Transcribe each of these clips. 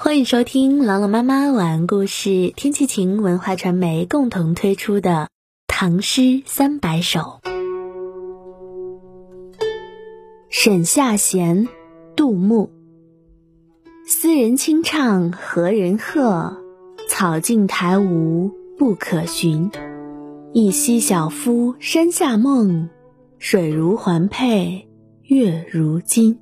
欢迎收听朗朗妈妈晚安故事，天气晴文化传媒共同推出的《唐诗三百首》。沈下弦，杜牧。斯人清唱何人和？草径苔芜不可寻。一夕小夫山下梦，水如环佩，月如金。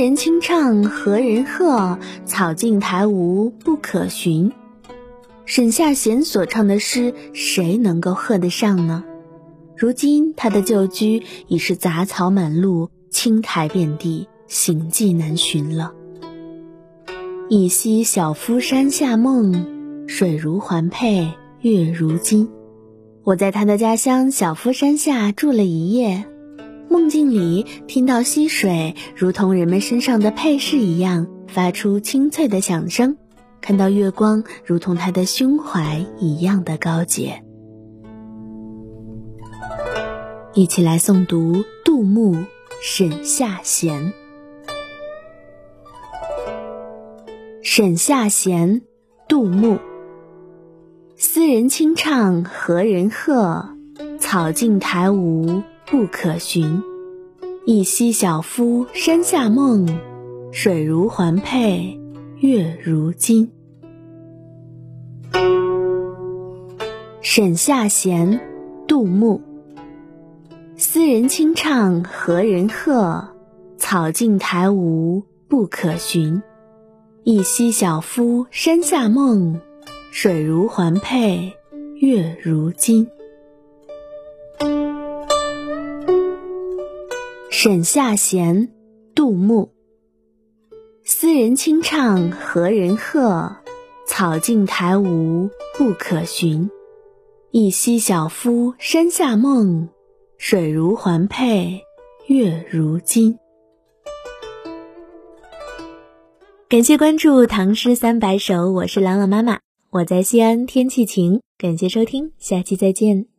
人清唱何人和？草径苔芜不可寻。沈下贤所唱的诗，谁能够和得上呢？如今他的旧居已是杂草满路，青苔遍地，行迹难寻了。一夕小夫山下梦，水如环佩，月如金。我在他的家乡小夫山下住了一夜。梦境里听到溪水如同人们身上的配饰一样发出清脆的响声，看到月光如同他的胸怀一样的高洁。一起来诵读杜牧《沈下闲》。沈下闲，杜牧。斯人清唱何人和？草径台芜。不可寻，一夕小夫山下梦，水如环佩，月如金。沈下弦，杜牧。斯人清唱何人和？草径台芜不可寻。一夕小夫山下梦，水如环佩，月如金。沈下弦，杜牧。斯人清唱何人和？草径台芜不可寻。一夕小夫山下梦，水如环佩，月如金。感谢关注《唐诗三百首》，我是朗朗妈妈，我在西安，天气晴。感谢收听，下期再见。